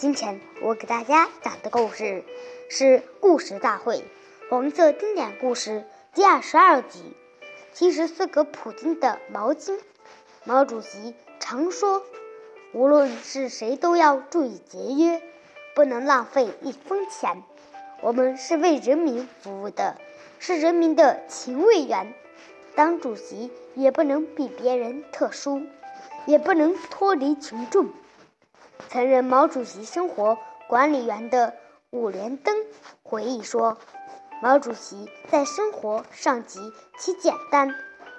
今天我给大家讲的故事是《故事大会黄色经典故事》第二十二集：七十四个普京的毛巾。毛主席常说：“无论是谁，都要注意节约，不能浪费一分钱。我们是为人民服务的，是人民的勤卫员。当主席也不能比别人特殊，也不能脱离群众。”曾任毛主席生活管理员的伍连登回忆说：“毛主席在生活上极其简单，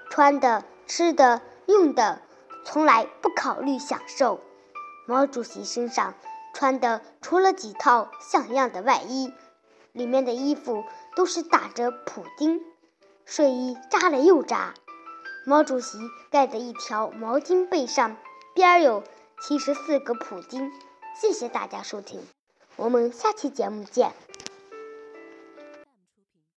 穿的、吃的、用的，从来不考虑享受。毛主席身上穿的除了几套像样的外衣，里面的衣服都是打着补丁，睡衣扎了又扎。毛主席盖的一条毛巾被上边有。”七十四个普京，谢谢大家收听，我们下期节目见。